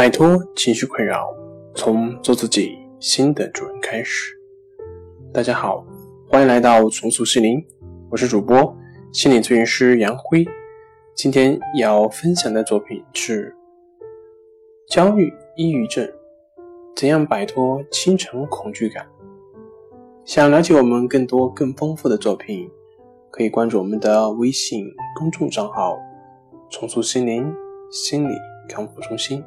摆脱情绪困扰，从做自己新的主人开始。大家好，欢迎来到重塑心灵，我是主播心理咨询师杨辉。今天要分享的作品是焦虑抑郁症，怎样摆脱清晨恐惧感？想了解我们更多更丰富的作品，可以关注我们的微信公众账号“重塑心灵心理康复中心”。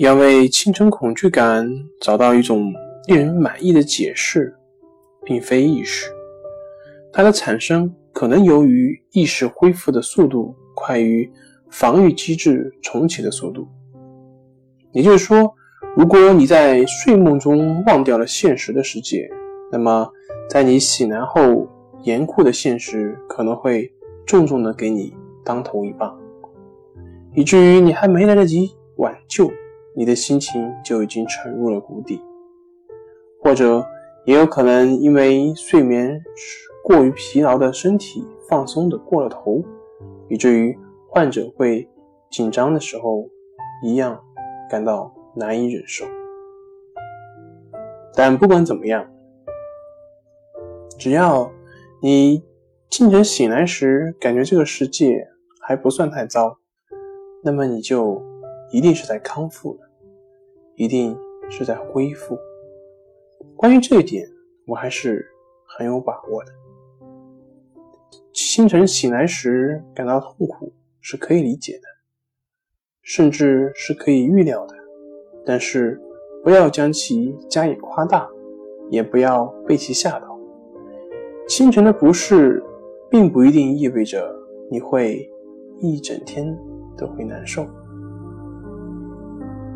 要为清晨恐惧感找到一种令人满意的解释，并非易事。它的产生可能由于意识恢复的速度快于防御机制重启的速度。也就是说，如果你在睡梦中忘掉了现实的世界，那么在你醒来后，严酷的现实可能会重重的给你当头一棒，以至于你还没来得及挽救。你的心情就已经沉入了谷底，或者也有可能因为睡眠过于疲劳的身体放松的过了头，以至于患者会紧张的时候一样感到难以忍受。但不管怎么样，只要你清晨醒来时感觉这个世界还不算太糟，那么你就。一定是在康复的，一定是在恢复。关于这一点，我还是很有把握的。清晨醒来时感到痛苦是可以理解的，甚至是可以预料的。但是，不要将其加以夸大，也不要被其吓到。清晨的不适，并不一定意味着你会一整天都会难受。